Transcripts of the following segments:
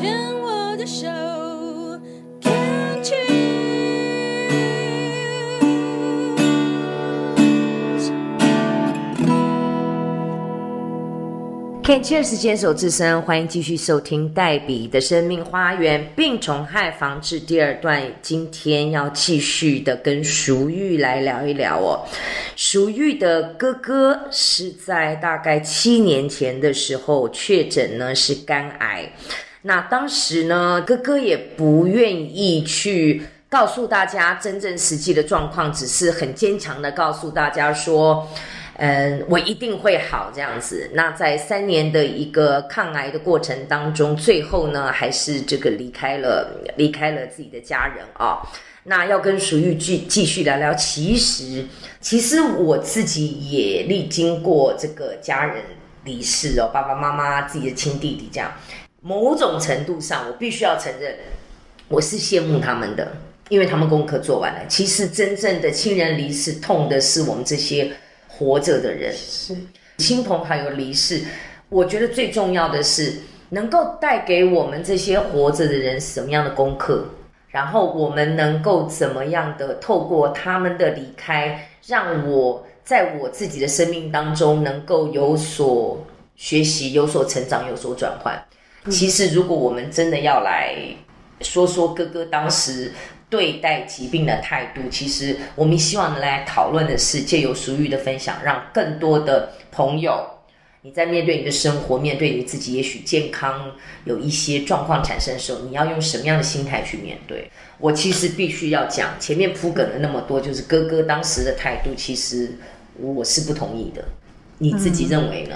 牵我的手，Can't you？Can Cheers 坚守自身，欢迎继续收听黛比的生命花园病虫害防治第二段。今天要继续的跟淑玉来聊一聊哦。淑玉的哥哥是在大概七年前的时候确诊呢是肝癌，那当时呢哥哥也不愿意去告诉大家真正实际的状况，只是很坚强的告诉大家说。嗯，我一定会好这样子。那在三年的一个抗癌的过程当中，最后呢，还是这个离开了，离开了自己的家人啊。那要跟淑玉继继续聊聊，其实其实我自己也历经过这个家人离世哦，爸爸妈妈、自己的亲弟弟这样。某种程度上，我必须要承认，我是羡慕他们的，因为他们功课做完了。其实真正的亲人离世，痛的是我们这些。活着的人是亲朋好友离世，我觉得最重要的是能够带给我们这些活着的人什么样的功课，然后我们能够怎么样的透过他们的离开，让我在我自己的生命当中能够有所学习、有所成长、有所转换。其实，如果我们真的要来说说哥哥当时。对待疾病的态度，其实我们希望来讨论的是，借由俗语的分享，让更多的朋友，你在面对你的生活，面对你自己，也许健康有一些状况产生的时候，你要用什么样的心态去面对？我其实必须要讲，前面铺梗了那么多，就是哥哥当时的态度，其实我是不同意的。你自己认为呢？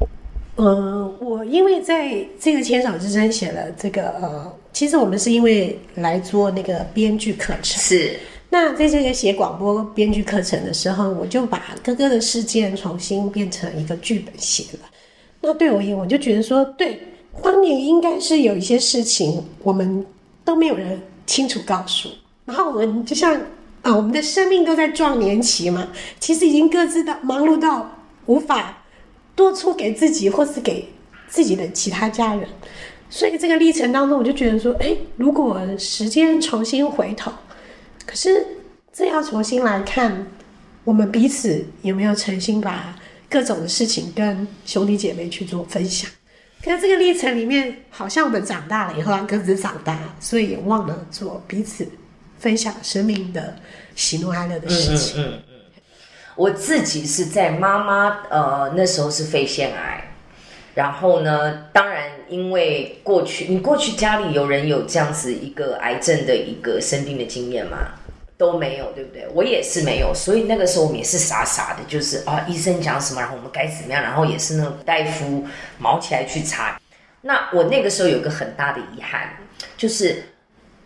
嗯，我因为在这个牵手之声写了这个呃。其实我们是因为来做那个编剧课程，是。那在这个写广播编剧课程的时候，我就把哥哥的事件重新变成一个剧本写了。那对我而言，我就觉得说，对，当年应该是有一些事情，我们都没有人清楚告诉。然后我们就像啊，我们的生命都在壮年期嘛，其实已经各自的忙碌到无法多出给自己，或是给自己的其他家人。所以这个历程当中，我就觉得说，哎，如果时间重新回头，可是这要重新来看，我们彼此有没有诚心把各种的事情跟兄弟姐妹去做分享？可是这个历程里面，好像我们长大了以后，各自长大，所以也忘了做彼此分享生命的喜怒哀乐的事情。我自己是在妈妈呃那时候是肺腺癌。然后呢？当然，因为过去你过去家里有人有这样子一个癌症的一个生病的经验吗？都没有，对不对？我也是没有，所以那个时候我们也是傻傻的，就是啊，医生讲什么，然后我们该怎么样，然后也是那种大夫毛起来去查。那我那个时候有个很大的遗憾，就是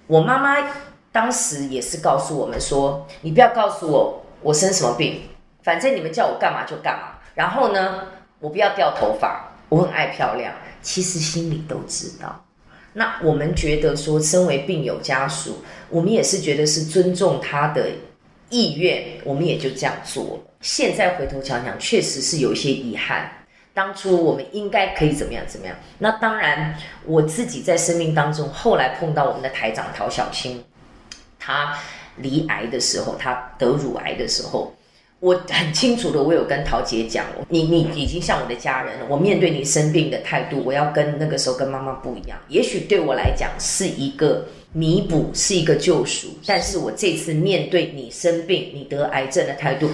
我妈妈当时也是告诉我们说：“你不要告诉我我生什么病，反正你们叫我干嘛就干嘛。然后呢，我不要掉头发。”我很爱漂亮，其实心里都知道。那我们觉得说，身为病友家属，我们也是觉得是尊重他的意愿，我们也就这样做了。现在回头想想，确实是有一些遗憾。当初我们应该可以怎么样怎么样？那当然，我自己在生命当中，后来碰到我们的台长陶小青，他离癌的时候，他得乳癌的时候。我很清楚的，我有跟陶姐讲，你你已经像我的家人了。我面对你生病的态度，我要跟那个时候跟妈妈不一样。也许对我来讲是一个弥补，是一个救赎。但是我这次面对你生病、你得癌症的态度，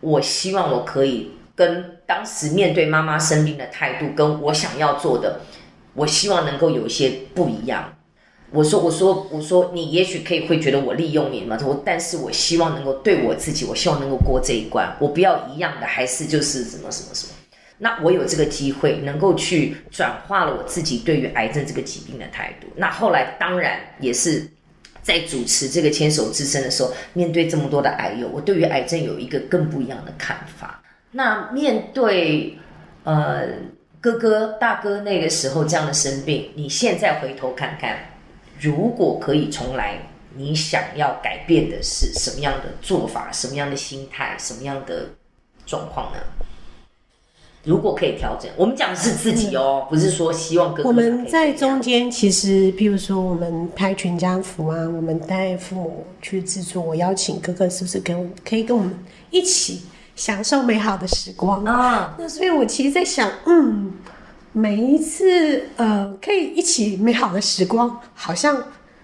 我希望我可以跟当时面对妈妈生病的态度，跟我想要做的，我希望能够有一些不一样。我说，我说，我说，你也许可以会觉得我利用你嘛？我，但是我希望能够对我自己，我希望能够过这一关，我不要一样的，还是就是什么什么什么。那我有这个机会，能够去转化了我自己对于癌症这个疾病的态度。那后来当然也是在主持这个牵手之声的时候，面对这么多的癌友，我对于癌症有一个更不一样的看法。那面对呃哥哥大哥那个时候这样的生病，你现在回头看看。如果可以重来，你想要改变的是什么样的做法？什么样的心态？什么样的状况呢？如果可以调整，我们讲的是自己哦，不是说希望哥哥我们在中间，其实譬如说我们拍全家福啊，我们带父母去制作，我邀请哥哥是不是跟可以跟我们一起享受美好的时光？啊，那所以我其实，在想，嗯，每一次呃，可以一起美好的时光，好像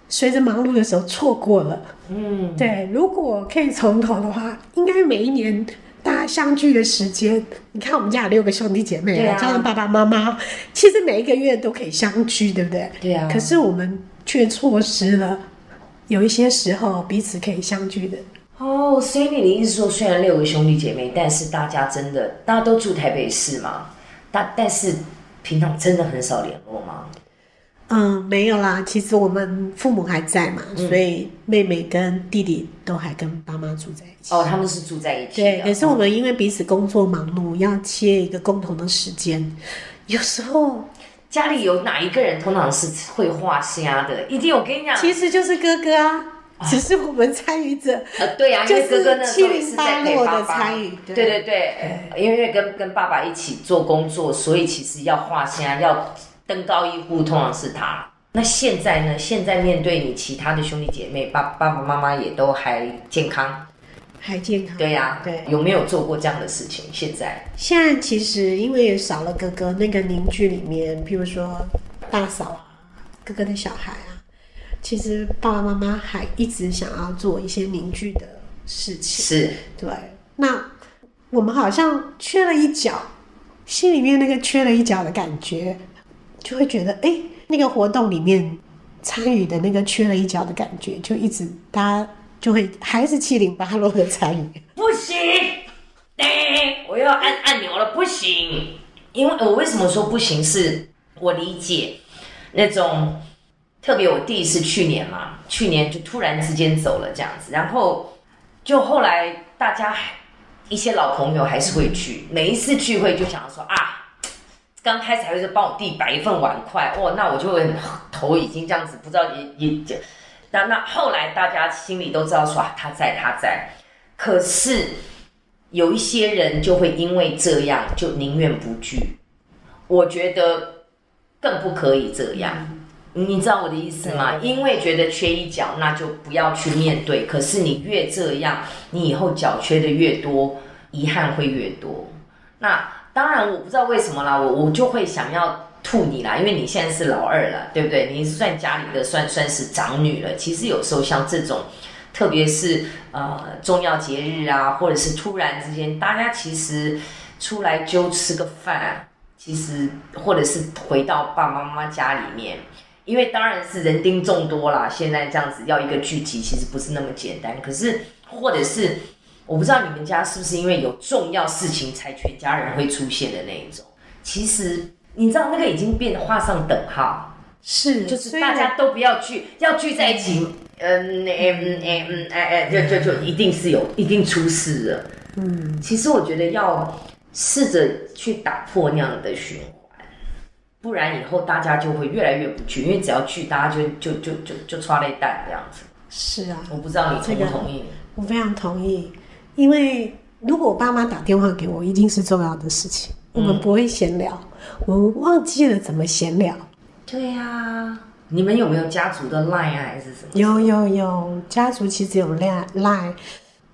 随着忙碌的时候错过了。嗯，对，如果可以从头的话，应该每一年大家相聚的时间，你看我们家有六个兄弟姐妹，对啊加上爸爸妈妈，其实每一个月都可以相聚，对不对？对啊可是我们却错失了有一些时候彼此可以相聚的。哦，所以你的意思说，虽然六个兄弟姐妹，但是大家真的大家都住台北市嘛，但但是平常真的很少联络吗？嗯，没有啦，其实我们父母还在嘛，嗯所以妹妹跟弟弟都还跟爸妈住在一起。哦，他们是住在一起对，可是我们因为彼此工作忙碌，要切一个共同的时间，有时候家里有哪一个人通常是会画虾的？一定我跟你讲，其实就是哥哥啊，只是我们参与者。呃，对啊，因就是为哥哥那时候也是在陪708爸爸的参与对对对因为跟跟爸爸一起做工作，所以其实要画虾要登高一呼，通常是他。那现在呢？现在面对你其他的兄弟姐妹，爸爸爸妈妈也都还健康，还健康。对呀、对。有没有做过这样的事情？现在现在其实因为少了哥哥，那个邻居里面，譬如说大嫂啊，哥哥的小孩啊，其实爸爸妈妈还一直想要做一些凝聚的事情。是对，那我们好像缺了一角，心里面那个缺了一角的感觉，就会觉得，哎，那个活动里面参与的那个缺了一角的感觉，就一直大家就会还是七零八落的参与。不行，哎，我要按按钮了，不行。因为我为什么说不行是？我理解那种，特别我弟是去年嘛，去年就突然之间走了这样子，然后就后来大家一些老朋友还是会去，每一次聚会就想说啊，刚开始还会说帮我弟摆一份碗筷，哦，那我就会头已经这样子，不知道也也也，那那后来大家心里都知道说啊，他在他在，可是有一些人就会因为这样就宁愿不聚，我觉得更不可以这样。你知道我的意思吗？因为觉得缺一角，那就不要去面对。可是你越这样，你以后角缺的越多，遗憾会越多。那当然，我不知道为什么啦，我我就会想要吐你啦，因为你现在是老二了，对不对？你是算家里的算算是长女了。其实有时候像这种，特别是呃重要节日啊，或者是突然之间，大家其实出来就吃个饭，其实或者是回到爸爸妈妈家里面。因为当然是人丁众多啦，现在这样子要一个聚集，其实不是那么简单。可是，或者是我不知道你们家是不是因为有重要事情才全家人会出现的那一种。其实你知道那个已经变得画上等号，是，就是大家都不要聚，要聚在一起，嗯嗯嗯嗯哎哎，就就就一定是有一定出事了。嗯，其实我觉得要试着去打破那样的循环。不然以后大家就会越来越不去，因为只要去，大家就就就就就抓了一蛋这样子。是啊，我不知道你同不同意？我非常同意，因为如果我爸妈打电话给我，一定是重要的事情，我们不会闲聊，我们忘记了怎么闲聊。对呀、你们有没有家族的 line 啊，还是什么？有有有，家族其实有赖赖，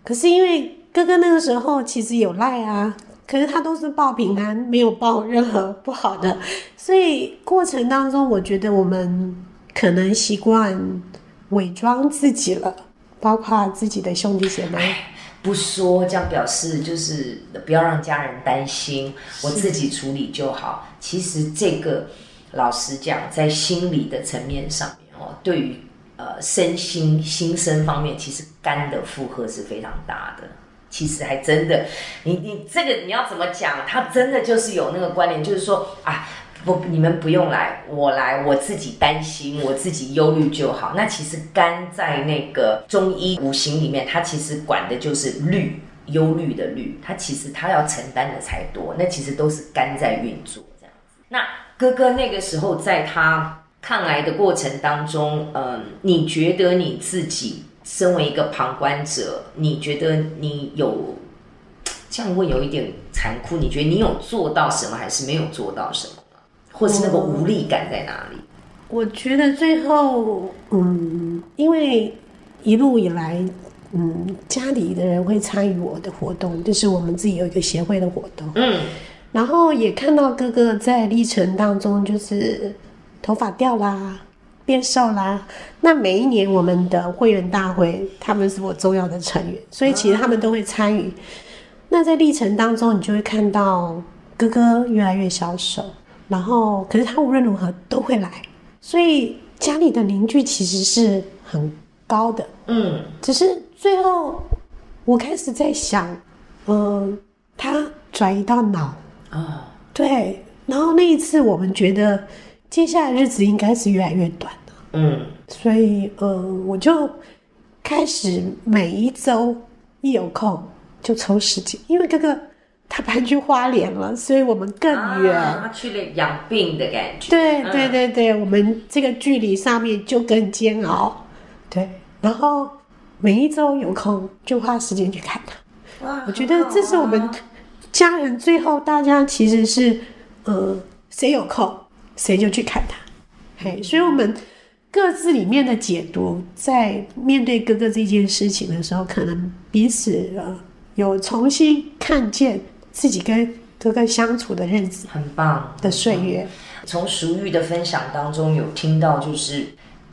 可是因为哥哥那个时候其实有赖啊，可是他都是报平安，没有报任何不好的，所以过程当中，我觉得我们可能习惯伪装自己了，包括自己的兄弟姐妹。不说，这样表示就是不要让家人担心，我自己处理就好。其实这个老实讲，在心理的层面上面哦，对于呃身心心身方面，其实肝的负荷是非常大的。其实还真的，你你这个你要怎么讲？他真的就是有那个关联，就是说啊，不，你们不用来，我来，我自己担心，我自己忧虑就好。那其实肝在那个中医五行里面，它其实管的就是虑，忧虑的虑，它其实它要承担的才多，那其实都是肝在运作这样子。那哥哥那个时候在他抗癌的过程当中，嗯，你觉得你自己身为一个旁观者，你觉得你有 这样会有一点残酷。你觉得你有做到什么，还是没有做到什么呢？或是那个无力感在哪里？我觉得最后，嗯，因为一路以来，嗯，家里的人会参与我的活动，就是我们自己有一个协会的活动，嗯，然后也看到哥哥在历程当中，就是头发掉啦，变瘦啦。那每一年我们的会员大会，他们是我重要的成员，所以其实他们都会参与。那在历程当中，你就会看到哥哥越来越消瘦，然后可是他无论如何都会来，所以家里的凝聚其实是很高的。嗯，只是最后我开始在想，嗯、他转移到脑，啊，对，然后那一次我们觉得接下来日子应该是越来越短的，嗯，所以嗯，我就开始每一周一有空就抽时间，因为哥哥他搬去花莲了，所以我们更远。啊他去了养病的感觉。对嗯对对对，我们这个距离上面就更煎熬。对，然后每一周有空就花时间去看他。哇，我觉得这是我们家人最后大家其实是，呃，谁有空谁就去砍他。嘿，所以我们各自里面的解读，在面对哥哥这件事情的时候，可能彼此呃有重新看见自己跟哥哥相处的日子很棒的岁月。从熟玉的分享当中有听到，就是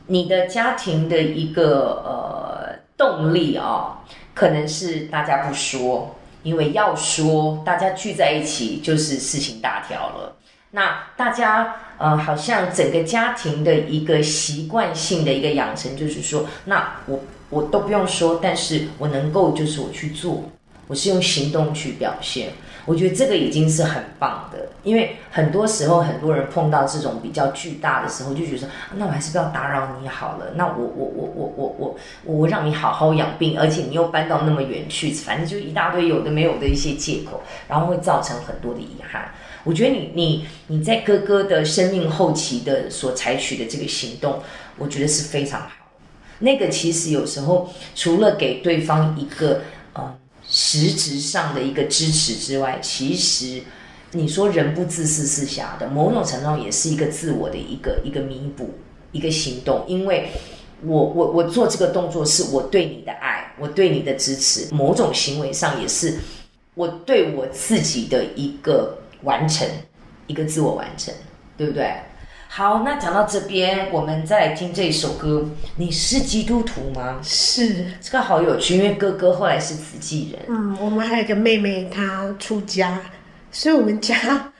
你的家庭的一个呃动力啊、可能是大家不说，因为要说，大家聚在一起就是事情大条了。那大家呃，好像整个家庭的一个习惯性的一个养成，就是说，那我我都不用说，但是我能够就是我去做，我是用行动去表现。我觉得这个已经是很棒的，因为很多时候很多人碰到这种比较巨大的时候，就觉得说，那我还是不要打扰你好了。那我我我我我我我让你好好养病，而且你又搬到那么远去，反正就一大堆有的没有的一些借口，然后会造成很多的遗憾。我觉得你你你在哥哥的生命后期的所采取的这个行动，我觉得是非常好。那个其实有时候除了给对方一个呃实质上的一个支持之外，其实你说人不自私是假的，某种程度上也是一个自我的一个一个弥补，一个行动，因为。我我我做这个动作是我对你的爱，我对你的支持，某种行为上也是我对我自己的一个完成，一个自我完成，对不对？好，那讲到这边，我们再来听这一首歌。你是基督徒吗？是，这个好有趣，因为哥哥后来是慈济人。嗯，我们还有一个妹妹，她出家，所以我们家，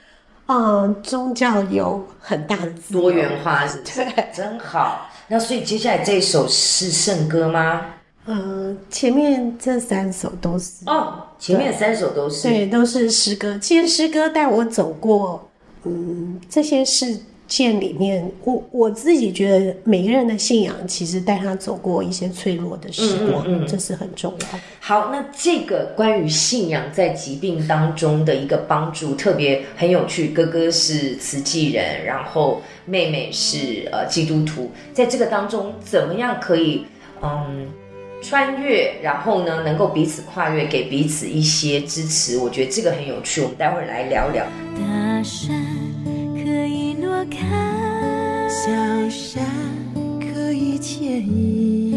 嗯，宗教有很大的多元化是不是对，真好。那所以接下来这一首是圣歌吗？嗯，前面这三首都是，哦，前面三首都是。对，都是诗歌。其实诗歌带我走过，嗯，这些事件里面，我我自己觉得每个人的信仰其实带他走过一些脆弱的时光，嗯嗯嗯这是很重要。好，那这个关于信仰在疾病当中的一个帮助，特别很有趣。哥哥是慈济人，然后妹妹是呃基督徒，在这个当中，怎么样可以嗯穿越，然后呢，能够彼此跨越，给彼此一些支持，我觉得这个很有趣。我们待会儿来聊聊。大山可以挪开，小山可以迁移，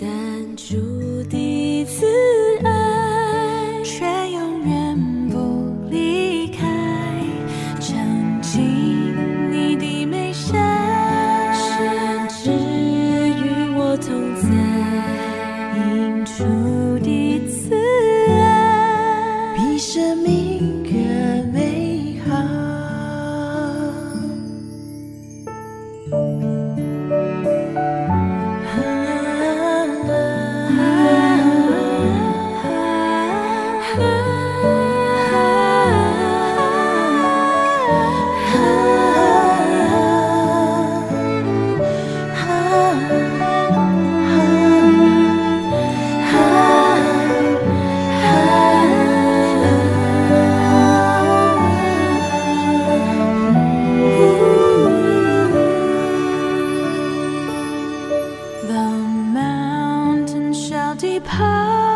但注定自。depart.